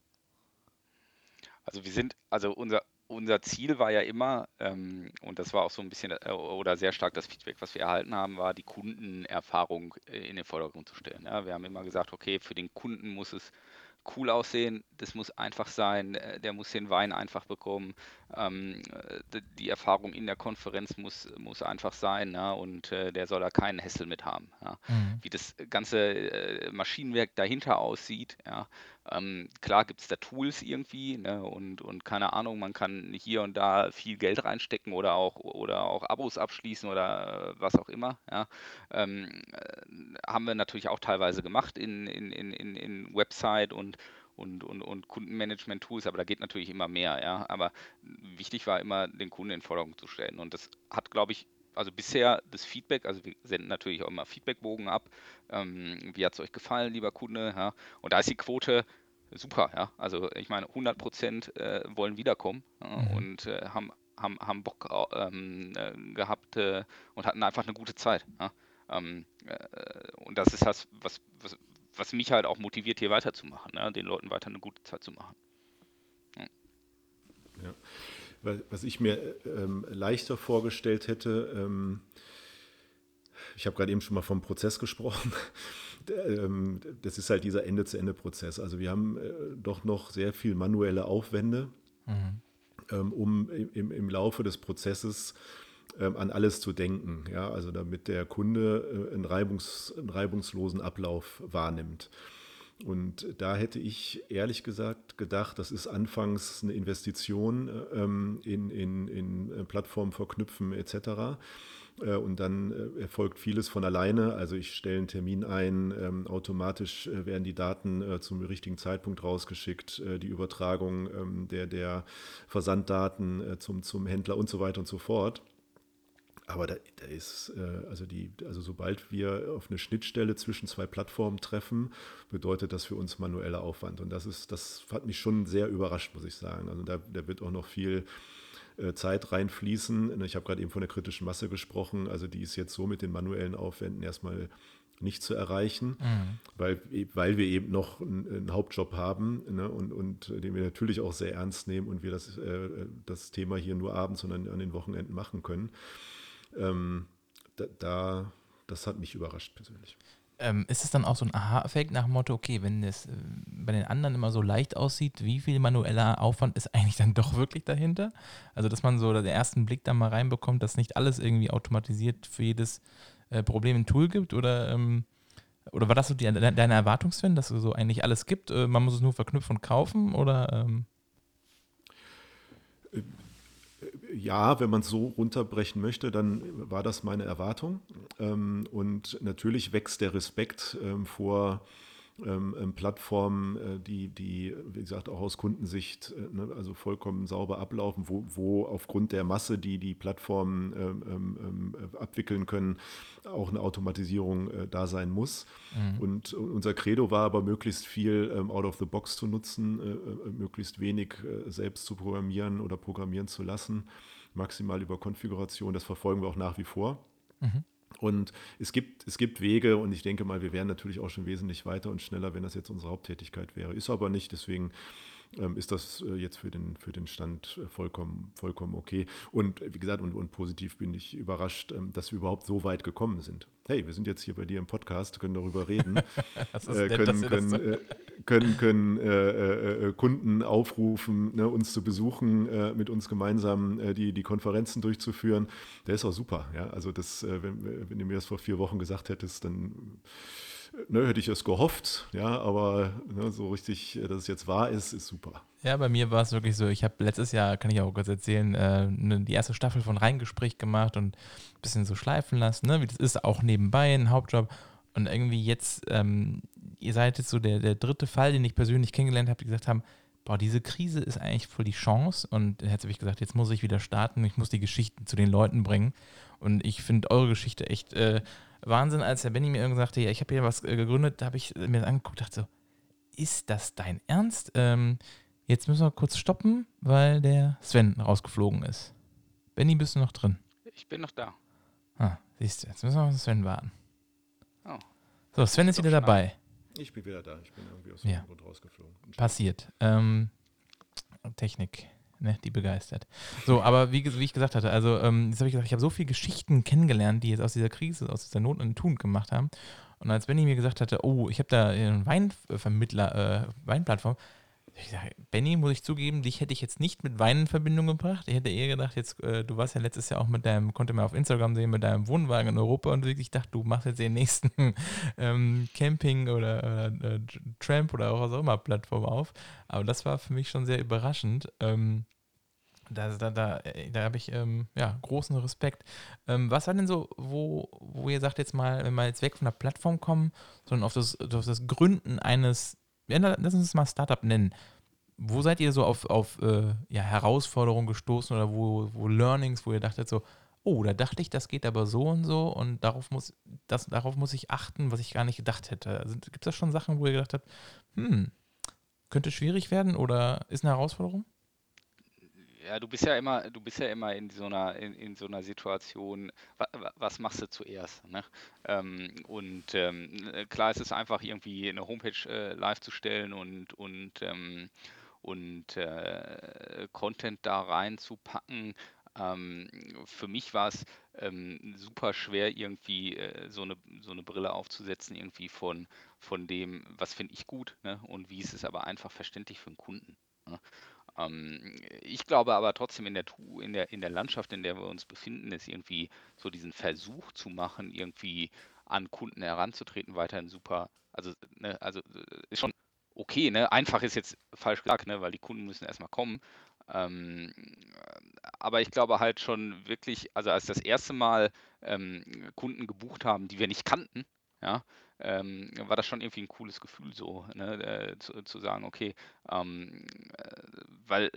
Also wir sind, also unser, unser Ziel war ja immer, ähm, und das war auch so ein bisschen äh, oder sehr stark das Feedback, was wir erhalten haben, war die Kundenerfahrung äh, in den Vordergrund zu stellen. Ja, wir haben immer gesagt, okay, für den Kunden muss es cool aussehen, das muss einfach sein, äh, der muss den Wein einfach bekommen, ähm, die Erfahrung in der Konferenz muss, muss einfach sein ja, und äh, der soll da keinen Hessel mit haben. Ja. Mhm. Wie das ganze äh, Maschinenwerk dahinter aussieht, ja, ähm, klar gibt es da Tools irgendwie ne, und, und keine Ahnung, man kann hier und da viel Geld reinstecken oder auch, oder auch Abos abschließen oder was auch immer. Ja. Ähm, äh, haben wir natürlich auch teilweise gemacht in, in, in, in Website und, und, und, und Kundenmanagement-Tools, aber da geht natürlich immer mehr. Ja. Aber wichtig war immer, den Kunden in Forderung zu stellen. Und das hat, glaube ich, also bisher das Feedback, also wir senden natürlich auch immer Feedbackbogen ab. Ähm, wie hat es euch gefallen, lieber Kunde? Ja? Und da ist die Quote super, ja. Also ich meine, 100 Prozent äh, wollen wiederkommen ja, mhm. und äh, haben, haben, haben Bock ähm, äh, gehabt äh, und hatten einfach eine gute Zeit. Ja? Ähm, äh, und das ist das, was, was, was mich halt auch motiviert, hier weiterzumachen, ja? den Leuten weiter eine gute Zeit zu machen. Ja was ich mir ähm, leichter vorgestellt hätte, ähm, ich habe gerade eben schon mal vom Prozess gesprochen. Ähm, das ist halt dieser Ende-zu-Ende-Prozess. Also wir haben äh, doch noch sehr viel manuelle Aufwände, mhm. ähm, um im, im, Laufe des Prozesses ähm, an alles zu denken. Ja, also damit der Kunde äh, einen, Reibungs-, einen reibungslosen Ablauf wahrnimmt. Und da hätte ich ehrlich gesagt gedacht, das ist anfangs eine Investition ähm, in, in, in äh, Plattformen verknüpfen etc. Äh, und dann äh, erfolgt vieles von alleine. Also ich stelle einen Termin ein, ähm, automatisch äh, werden die Daten zum richtigen Zeitpunkt rausgeschickt, die Übertragung ähm, der, der Versanddaten zum, zum Händler und so weiter und so fort. Aber da, da ist, also die, also sobald wir auf eine Schnittstelle zwischen zwei Plattformen treffen, bedeutet das für uns manueller Aufwand. Und das ist, das hat mich schon sehr überrascht, muss ich sagen. Also da, da wird auch noch viel äh, Zeit reinfließen. Ich habe gerade eben von der kritischen Masse gesprochen, also die ist jetzt so mit den manuellen Aufwänden erstmal nicht zu erreichen, mhm. weil, weil wir eben noch einen, Hauptjob haben ne, und, und den wir natürlich auch sehr ernst nehmen und wir das, äh, das Thema hier nur abends, sondern an den Wochenenden machen können. Ähm, da, da, das hat mich überrascht persönlich. Ähm, ist es dann auch so ein Aha-Effekt nach dem Motto, okay, wenn es äh, bei den anderen immer so leicht aussieht, wie viel manueller Aufwand ist eigentlich dann doch wirklich dahinter? Also, dass man so den ersten Blick da mal reinbekommt, dass nicht alles irgendwie automatisiert für jedes äh, Problem ein Tool gibt oder, ähm, oder war das so die, deine Erwartungsfan, dass es so eigentlich alles gibt? Äh, man muss es nur verknüpfen und kaufen oder? Ähm? Ja, wenn man es so runterbrechen möchte, dann war das meine Erwartung. Ähm, und natürlich wächst der Respekt ähm, vor ähm, ähm, Plattformen, äh, die, die, wie gesagt, auch aus Kundensicht äh, ne, also vollkommen sauber ablaufen, wo, wo aufgrund der Masse, die die Plattformen ähm, ähm, ähm abwickeln können, auch eine Automatisierung äh, da sein muss. Mhm. Und unser Credo war aber, möglichst viel ähm, out of the box zu nutzen, äh, äh möglichst wenig äh, selbst zu programmieren oder programmieren zu lassen, maximal über Konfiguration. Das verfolgen wir auch nach wie vor. Mhm. Und es gibt, es gibt Wege und ich denke mal, wir wären natürlich auch schon wesentlich weiter und schneller, wenn das jetzt unsere Haupttätigkeit wäre. Ist aber nicht, deswegen ähm, ist das äh, jetzt für den, für den Stand äh, vollkommen, vollkommen okay. Und wie gesagt, und, und positiv bin ich überrascht, ähm, dass wir überhaupt so weit gekommen sind. Hey, wir sind jetzt hier bei dir im Podcast, können darüber reden, äh, können, können, äh, können, können äh, äh, Kunden aufrufen, ne, uns zu besuchen, mit uns gemeinsam die, die Konferenzen durchzuführen. Der ist auch super. Ja? Also das, wenn, wenn du mir das vor vier Wochen gesagt hättest, dann ne, hätte ich es gehofft, ja, aber ne, so richtig, äh, dass es jetzt wahr ist, ist super. Ja, bei mir war es wirklich so, ich habe letztes Jahr, kann ich auch kurz erzählen, äh, ne, die erste Staffel von Reingespräch gemacht und ein bisschen so schleifen lassen, ne, wie das ist, auch nebenbei ein Hauptjob. Und irgendwie jetzt, ähm, ihr seid jetzt so der, der dritte Fall, den ich persönlich kennengelernt habe, die gesagt haben, boah, diese Krise ist eigentlich voll die Chance. Und jetzt habe ich gesagt, jetzt muss ich wieder starten, ich muss die Geschichten zu den Leuten bringen. Und ich finde eure Geschichte echt äh, Wahnsinn, als der Benny mir irgendwann sagte, ja, ich habe hier was äh, gegründet, da habe ich mir das angeguckt und dachte so, ist das dein Ernst? Ähm, jetzt müssen wir kurz stoppen, weil der Sven rausgeflogen ist. Benny, bist du noch drin? Ich bin noch da. Ah, siehst du, jetzt müssen wir auf Sven warten. Oh. So, Sven ist wieder dabei. Ich bin wieder da. Ich bin irgendwie aus dem ja. Grund rausgeflogen. Passiert. Ähm, Technik ne, die begeistert. So, aber wie, wie ich gesagt hatte, also ähm, jetzt habe ich gesagt, ich habe so viele Geschichten kennengelernt, die jetzt aus dieser Krise, aus dieser Not und Tun gemacht haben. Und als Benny mir gesagt hatte, oh, ich habe da einen Weinvermittler, äh, Weinplattform, Benny, muss ich zugeben, dich hätte ich jetzt nicht mit Wein in Verbindung gebracht. Ich hätte eher gedacht, jetzt, äh, du warst ja letztes Jahr auch mit deinem, konnte man auf Instagram sehen, mit deinem Wohnwagen in Europa und ich dachte, du machst jetzt den nächsten ähm, Camping oder äh, Tramp oder auch was auch immer Plattform auf. Aber das war für mich schon sehr überraschend. Ähm, da, da, da, äh, da habe ich ähm, ja, großen Respekt. Ähm, was war denn so, wo, wo ihr sagt jetzt mal, wenn wir jetzt weg von der Plattform kommen, sondern auf das, auf das Gründen eines, lass uns mal Startup nennen. Wo seid ihr so auf, auf äh, ja, Herausforderungen gestoßen oder wo, wo Learnings, wo ihr dachtet so, oh, da dachte ich, das geht aber so und so und darauf muss, das, darauf muss ich achten, was ich gar nicht gedacht hätte. Also, Gibt es da schon Sachen, wo ihr gedacht habt, hm, könnte schwierig werden oder ist eine Herausforderung? Ja, du bist ja immer, du bist ja immer in so einer, in, in so einer Situation, wa, was machst du zuerst? Ne? Ähm, und ähm, klar ist es einfach irgendwie eine Homepage äh, live zu stellen und, und, ähm, und äh, Content da reinzupacken. Ähm, für mich war es ähm, super schwer, irgendwie äh, so, eine, so eine Brille aufzusetzen, irgendwie von, von dem, was finde ich gut ne? und wie ist es aber einfach verständlich für einen Kunden. Ne? Ähm, ich glaube aber trotzdem in der, in, der, in der Landschaft, in der wir uns befinden, ist irgendwie so diesen Versuch zu machen, irgendwie an Kunden heranzutreten, weiterhin super. Also, ne, also ist schon okay, ne? Einfach ist jetzt falsch gesagt, ne? weil die Kunden müssen erstmal kommen. Ähm, aber ich glaube halt schon wirklich, also als das erste Mal ähm, Kunden gebucht haben, die wir nicht kannten, ja, ähm, war das schon irgendwie ein cooles Gefühl so, ne, äh, zu, zu, sagen, okay, ähm, äh, weil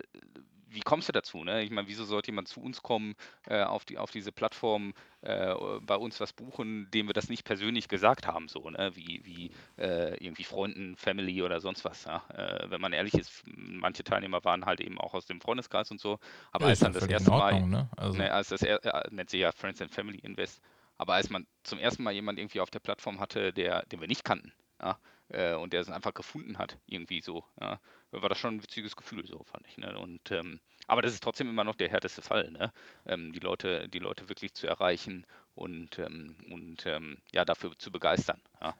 wie kommst du dazu? Ne? Ich meine, wieso sollte jemand zu uns kommen, äh, auf, die, auf diese Plattform, äh, bei uns was buchen, dem wir das nicht persönlich gesagt haben, so, ne? wie, wie äh, irgendwie Freunden, Family oder sonst was. Ja? Äh, wenn man ehrlich ist, manche Teilnehmer waren halt eben auch aus dem Freundeskreis und so. Aber ja, als dann das erste Ordnung, Mal, ne? Also. ne, als das er, äh, nennt sich ja Friends and Family Invest, aber als man zum ersten Mal jemand irgendwie auf der Plattform hatte, der, den wir nicht kannten, ja, äh, und der es einfach gefunden hat, irgendwie so, ja, war das schon ein witziges Gefühl, so fand ich. Ne? Und ähm, aber das ist trotzdem immer noch der härteste Fall, ne? Ähm, die Leute, die Leute wirklich zu erreichen und, ähm, und ähm, ja, dafür zu begeistern. Ja?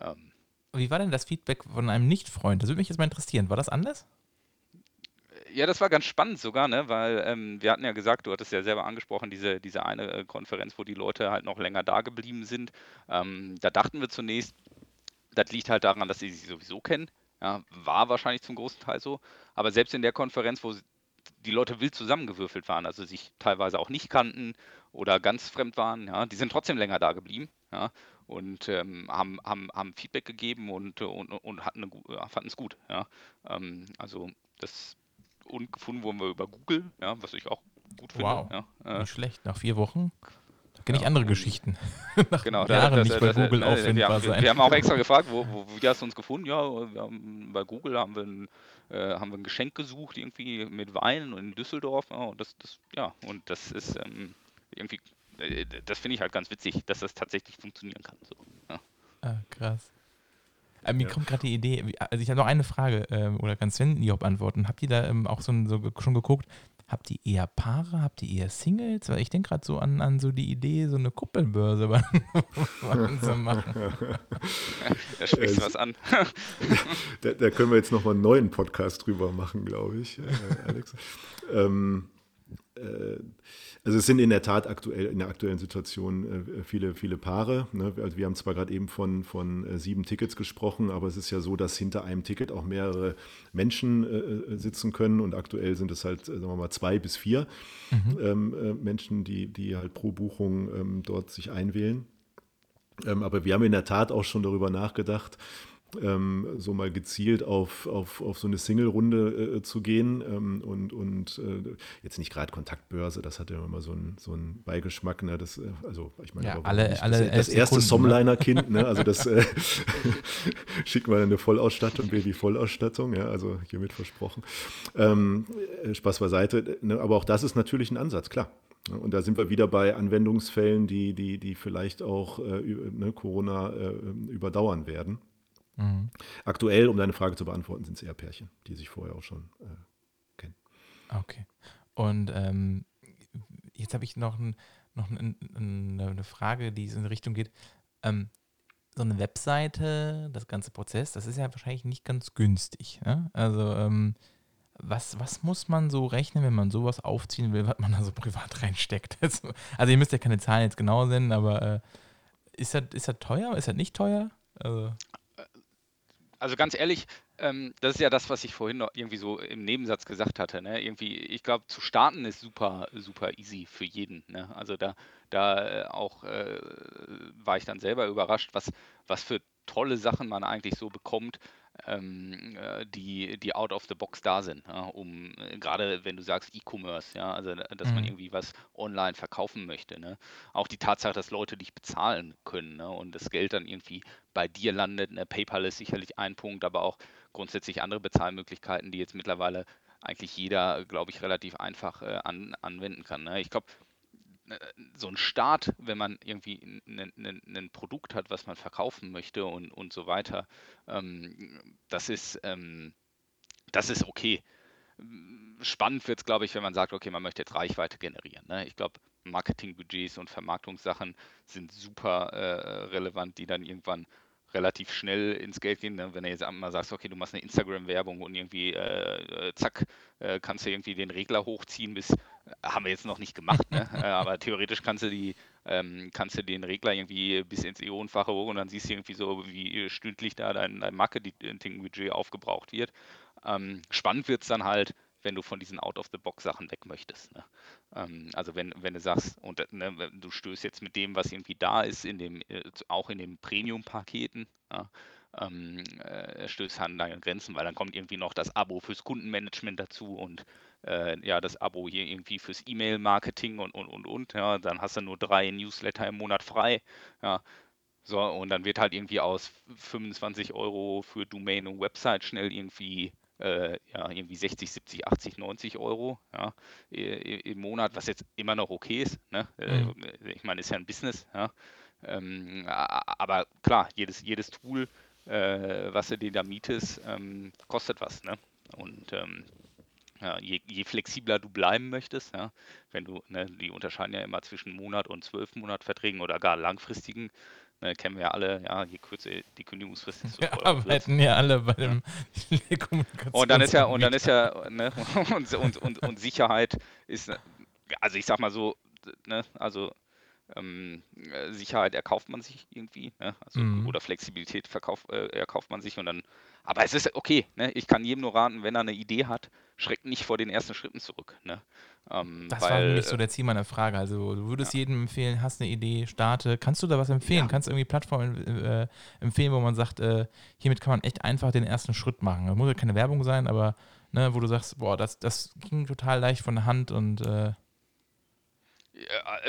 Ähm. Wie war denn das Feedback von einem Nicht-Freund? Das würde mich jetzt mal interessieren. War das anders? Ja, das war ganz spannend sogar, ne? weil ähm, wir hatten ja gesagt, du hattest ja selber angesprochen, diese, diese eine äh, Konferenz, wo die Leute halt noch länger da geblieben sind. Ähm, da dachten wir zunächst, das liegt halt daran, dass sie sich sowieso kennen. Ja, war wahrscheinlich zum großen Teil so. Aber selbst in der Konferenz, wo die Leute wild zusammengewürfelt waren, also sich teilweise auch nicht kannten oder ganz fremd waren, ja, die sind trotzdem länger da geblieben. Ja, und ähm, haben, haben, haben Feedback gegeben und, und, und hatten fanden es gut. Ja. Ähm, also das und gefunden wurden wir über Google, ja, was ich auch gut finde. Wow, ja. Äh, nicht schlecht. Nach vier Wochen kenne ich andere Geschichten. Nach genau, Jahren das, nicht bei Google das, auffindbar wir, sein. Wir haben auch extra gefragt, wo, wo, wie hast du uns gefunden? Ja, haben, bei Google haben wir, ein, äh, haben wir ein Geschenk gesucht, irgendwie mit Wein in Düsseldorf. Oh, das, das, ja, und das ist ähm, irgendwie, äh, das finde ich halt ganz witzig, dass das tatsächlich funktionieren kann. So, ja. ah, krass. Äh, mir ja. kommt gerade die Idee, also ich habe noch eine Frage, äh, oder kann Sven die antworten. Habt ihr da ähm, auch so, so, schon geguckt, Habt ihr eher Paare? Habt ihr eher Singles? Weil ich denke gerade so an, an so die Idee, so eine Kuppelbörse zu machen. da sprichst du was an. da, da, können wir jetzt nochmal einen neuen Podcast drüber machen, glaube ich, äh, Alex. ähm, äh, also es sind in der Tat aktuell in der aktuellen Situation äh, viele, viele Paare. Ne? Also wir haben zwar gerade eben von, von äh, sieben Tickets gesprochen, aber es ist ja so, dass hinter einem Ticket auch mehrere Menschen äh, sitzen können und aktuell sind es halt, sagen wir mal, zwei bis vier mhm. ähm, Menschen, die, die halt pro Buchung ähm, dort sich einwählen. Ähm, aber wir haben in der Tat auch schon darüber nachgedacht, ähm, so mal gezielt auf, auf, auf so eine Single-Runde äh, zu gehen ähm, und, und äh, jetzt nicht gerade Kontaktbörse, das hat ja immer so einen so Beigeschmack. Ne? Das, äh, also ich meine, ja, alle, alle das, das erste ne? Somliner-Kind, ne? also das äh, schickt man eine Vollausstattung, Baby-Vollausstattung, ja, also hiermit versprochen. Ähm, äh, Spaß beiseite, ne? aber auch das ist natürlich ein Ansatz, klar. Und da sind wir wieder bei Anwendungsfällen, die, die, die vielleicht auch äh, ne, Corona äh, überdauern werden. Mhm. Aktuell, um deine Frage zu beantworten, sind es eher Pärchen, die sich vorher auch schon äh, kennen. Okay. Und ähm, jetzt habe ich noch, ein, noch ein, ein, eine Frage, die in die Richtung geht. Ähm, so eine Webseite, das ganze Prozess, das ist ja wahrscheinlich nicht ganz günstig. Ne? Also ähm, was, was muss man so rechnen, wenn man sowas aufziehen will, was man da so privat reinsteckt? Also, also ihr müsst ja keine Zahlen jetzt genau nennen, aber äh, ist, das, ist das teuer? Ist das nicht teuer? Also also ganz ehrlich, ähm, das ist ja das, was ich vorhin noch irgendwie so im Nebensatz gesagt hatte. Ne? Irgendwie, ich glaube, zu starten ist super, super easy für jeden. Ne? Also da, da äh, auch äh, war ich dann selber überrascht, was, was für tolle Sachen man eigentlich so bekommt, ähm, äh, die, die out of the box da sind, ja, um äh, gerade wenn du sagst E-Commerce, ja, also dass mhm. man irgendwie was online verkaufen möchte. Ne? Auch die Tatsache, dass Leute dich bezahlen können ne? und das Geld dann irgendwie bei dir landet. Ne? PayPal ist sicherlich ein Punkt, aber auch grundsätzlich andere Bezahlmöglichkeiten, die jetzt mittlerweile eigentlich jeder, glaube ich, relativ einfach äh, an, anwenden kann. Ne? Ich glaube, so ein Start, wenn man irgendwie ein Produkt hat, was man verkaufen möchte und, und so weiter, ähm, das, ist, ähm, das ist okay. Spannend wird es, glaube ich, wenn man sagt, okay, man möchte jetzt Reichweite generieren. Ne? Ich glaube, Marketingbudgets und Vermarktungssachen sind super äh, relevant, die dann irgendwann relativ schnell ins Geld gehen. Ne? Wenn du jetzt einmal sagst, okay, du machst eine Instagram-Werbung und irgendwie, äh, äh, zack, äh, kannst du irgendwie den Regler hochziehen bis, äh, haben wir jetzt noch nicht gemacht, ne? Äh, aber theoretisch kannst du die, ähm, kannst du den Regler irgendwie bis ins Ionenfache hoch und dann siehst du irgendwie so, wie stündlich da dein, dein Marketing-Budget aufgebraucht wird. Ähm, spannend wird es dann halt, wenn du von diesen Out-of-the-Box-Sachen weg möchtest. Ne? Ähm, also wenn, wenn du sagst, und ne, du stößt jetzt mit dem, was irgendwie da ist, in dem, äh, auch in den Premium-Paketen, ja, ähm, äh, stößt an deine Grenzen, weil dann kommt irgendwie noch das Abo fürs Kundenmanagement dazu und äh, ja, das Abo hier irgendwie fürs E-Mail-Marketing und, und, und, und, ja, dann hast du nur drei Newsletter im Monat frei, ja, so, und dann wird halt irgendwie aus 25 Euro für Domain und Website schnell irgendwie äh, ja, irgendwie 60, 70, 80, 90 Euro ja, im Monat, was jetzt immer noch okay ist. Ne? Äh, mhm. Ich meine, ist ja ein Business. Ja? Ähm, aber klar, jedes, jedes Tool, äh, was du dir da mietest, ähm, kostet was. Ne? Und ähm, ja, je, je, flexibler du bleiben möchtest, ja, wenn du, ne, die unterscheiden ja immer zwischen Monat und zwölf Monat Verträgen oder gar langfristigen Ne, kennen wir ja alle, ja, je kürzer die Kündigungsfrist ist. Wir arbeiten ja alle bei dem ja. Und dann ist ja, und dann ist ja, ne, und, und, und, und Sicherheit ist, also ich sag mal so, ne, also ähm, Sicherheit erkauft man sich irgendwie, ne? also, mhm. oder Flexibilität verkauf, äh, erkauft man sich und dann, aber es ist okay, ne? ich kann jedem nur raten, wenn er eine Idee hat, schreckt nicht vor den ersten Schritten zurück. Ne? Ähm, das weil, war nämlich so der Ziel meiner Frage. Also du würdest ja. jedem empfehlen, hast eine Idee, starte. Kannst du da was empfehlen? Ja. Kannst du irgendwie Plattformen äh, empfehlen, wo man sagt, äh, hiermit kann man echt einfach den ersten Schritt machen. Das muss ja keine Werbung sein, aber ne, wo du sagst, boah, das, das ging total leicht von der Hand und äh,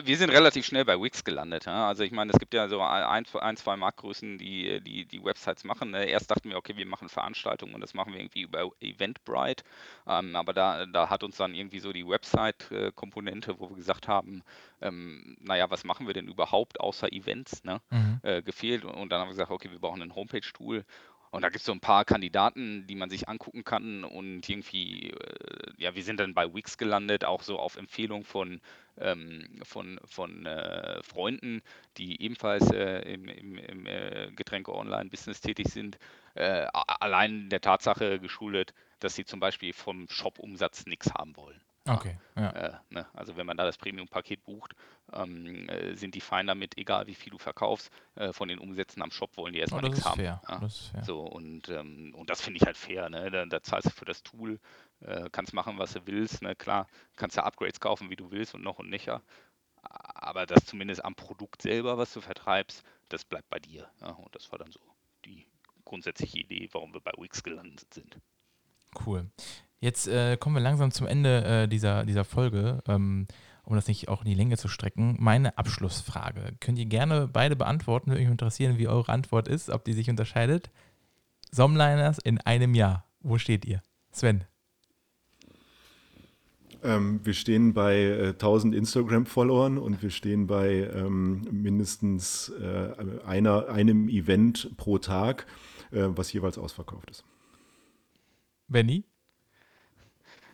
wir sind relativ schnell bei Wix gelandet. Ja? Also ich meine, es gibt ja so ein, ein, zwei Marktgrößen, die, die die Websites machen. Ne? Erst dachten wir, okay, wir machen Veranstaltungen und das machen wir irgendwie über Eventbrite. Ähm, aber da, da hat uns dann irgendwie so die Website-Komponente, wo wir gesagt haben, ähm, naja, was machen wir denn überhaupt außer Events, ne? mhm. äh, gefehlt. Und dann haben wir gesagt, okay, wir brauchen ein Homepage-Tool. Und da gibt es so ein paar Kandidaten, die man sich angucken kann und irgendwie, äh, ja, wir sind dann bei Wix gelandet, auch so auf Empfehlung von, ähm, von, von äh, Freunden, die ebenfalls äh, im, im, im äh, Getränke-Online-Business tätig sind, äh, allein der Tatsache geschuldet, dass sie zum Beispiel vom Shop-Umsatz nichts haben wollen. Okay, ja. Äh, ne? Also wenn man da das Premium-Paket bucht, ähm, äh, sind die fein damit, egal wie viel du verkaufst. Äh, von den Umsätzen am Shop wollen die erstmal oh, nichts haben. Ja? Das ist fair. So, und, ähm, und das finde ich halt fair. Ne? Da, da, zahlst du für das Tool, äh, kannst machen, was du willst. Ne? Klar, kannst du Upgrades kaufen, wie du willst und noch und nöcher. Aber das zumindest am Produkt selber, was du vertreibst, das bleibt bei dir. Ja? Und das war dann so die grundsätzliche Idee, warum wir bei Wix gelandet sind. Cool. Jetzt äh, kommen wir langsam zum Ende äh, dieser, dieser Folge, ähm, um das nicht auch in die Länge zu strecken. Meine Abschlussfrage. Könnt ihr gerne beide beantworten, würde mich interessieren, wie eure Antwort ist, ob die sich unterscheidet. Somliners in einem Jahr. Wo steht ihr? Sven. Ähm, wir stehen bei äh, 1000 Instagram-Followern und wir stehen bei ähm, mindestens äh, einer, einem Event pro Tag, äh, was jeweils ausverkauft ist. Benny?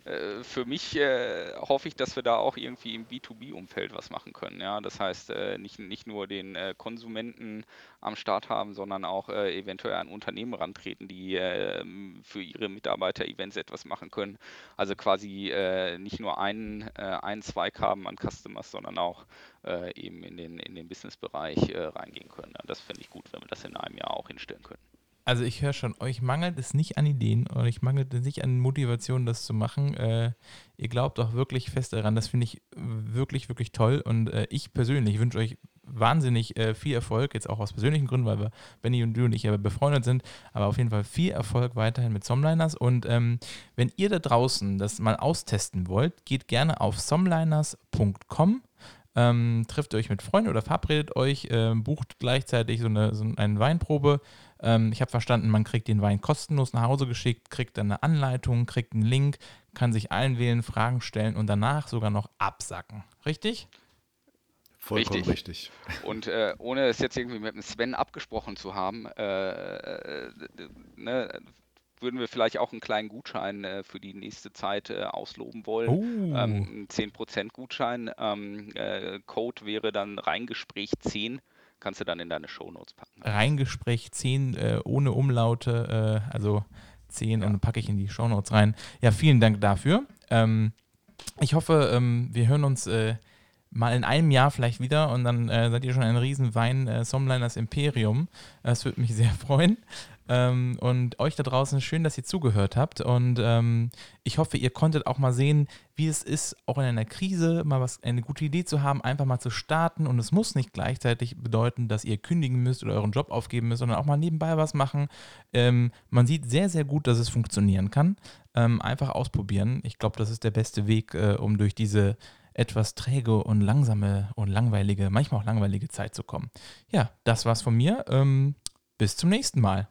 Äh, für mich äh, hoffe ich, dass wir da auch irgendwie im B2B-Umfeld was machen können. Ja? Das heißt, äh, nicht, nicht nur den äh, Konsumenten am Start haben, sondern auch äh, eventuell an Unternehmen rantreten, die für ihre Mitarbeiter-Events etwas machen können. Also quasi nicht nur einen, einen Zweig haben an Customers, sondern auch eben in den, in den Business-Bereich reingehen können. Ja? Das fände ich gut, wenn wir das in einem Jahr auch hinstellen können. Also ich höre schon, euch mangelt es nicht an Ideen euch mangelt es nicht an Motivation, das zu machen. Äh, ihr glaubt auch wirklich fest daran. Das finde ich wirklich, wirklich toll. Und äh, ich persönlich wünsche euch wahnsinnig äh, viel Erfolg, jetzt auch aus persönlichen Gründen, weil wir, Benny und du und ich ja befreundet sind, aber auf jeden Fall viel Erfolg weiterhin mit Somliners. Und ähm, wenn ihr da draußen das mal austesten wollt, geht gerne auf somliners.com. Ähm, trifft euch mit Freunden oder verabredet euch, äh, bucht gleichzeitig so eine, so eine Weinprobe ähm, ich habe verstanden, man kriegt den Wein kostenlos nach Hause geschickt, kriegt dann eine Anleitung, kriegt einen Link, kann sich einwählen, Fragen stellen und danach sogar noch absacken. Richtig? Vollkommen richtig. richtig. Und äh, ohne es jetzt irgendwie mit dem Sven abgesprochen zu haben, äh, äh, ne, würden wir vielleicht auch einen kleinen Gutschein äh, für die nächste Zeit äh, ausloben wollen. Oh. Ähm, ein 10% Gutschein. Ähm, äh, Code wäre dann Reingespräch 10. Kannst du dann in deine Shownotes packen. Reingespräch 10 äh, ohne Umlaute, äh, also 10 Ja. und packe ich in die Shownotes rein. Ja, vielen Dank dafür. Ähm, ich hoffe, ähm, wir hören uns äh, mal in einem Jahr vielleicht wieder und dann äh, seid ihr schon ein Riesenwein äh, Somliners Imperium. Das würde mich sehr freuen. Ähm, und euch da draußen schön, dass ihr zugehört habt. Und ähm, ich hoffe, ihr konntet auch mal sehen, wie es ist, auch in einer Krise mal was, eine gute Idee zu haben, einfach mal zu starten. Und es muss nicht gleichzeitig bedeuten, dass ihr kündigen müsst oder euren Job aufgeben müsst, sondern auch mal nebenbei was machen. Ähm, man sieht sehr, sehr gut, dass es funktionieren kann. Ähm, einfach ausprobieren. Ich glaube, das ist der beste Weg, äh, um durch diese etwas träge und langsame und langweilige, manchmal auch langweilige Zeit zu kommen. Ja, das war's von mir. Ähm, bis zum nächsten Mal.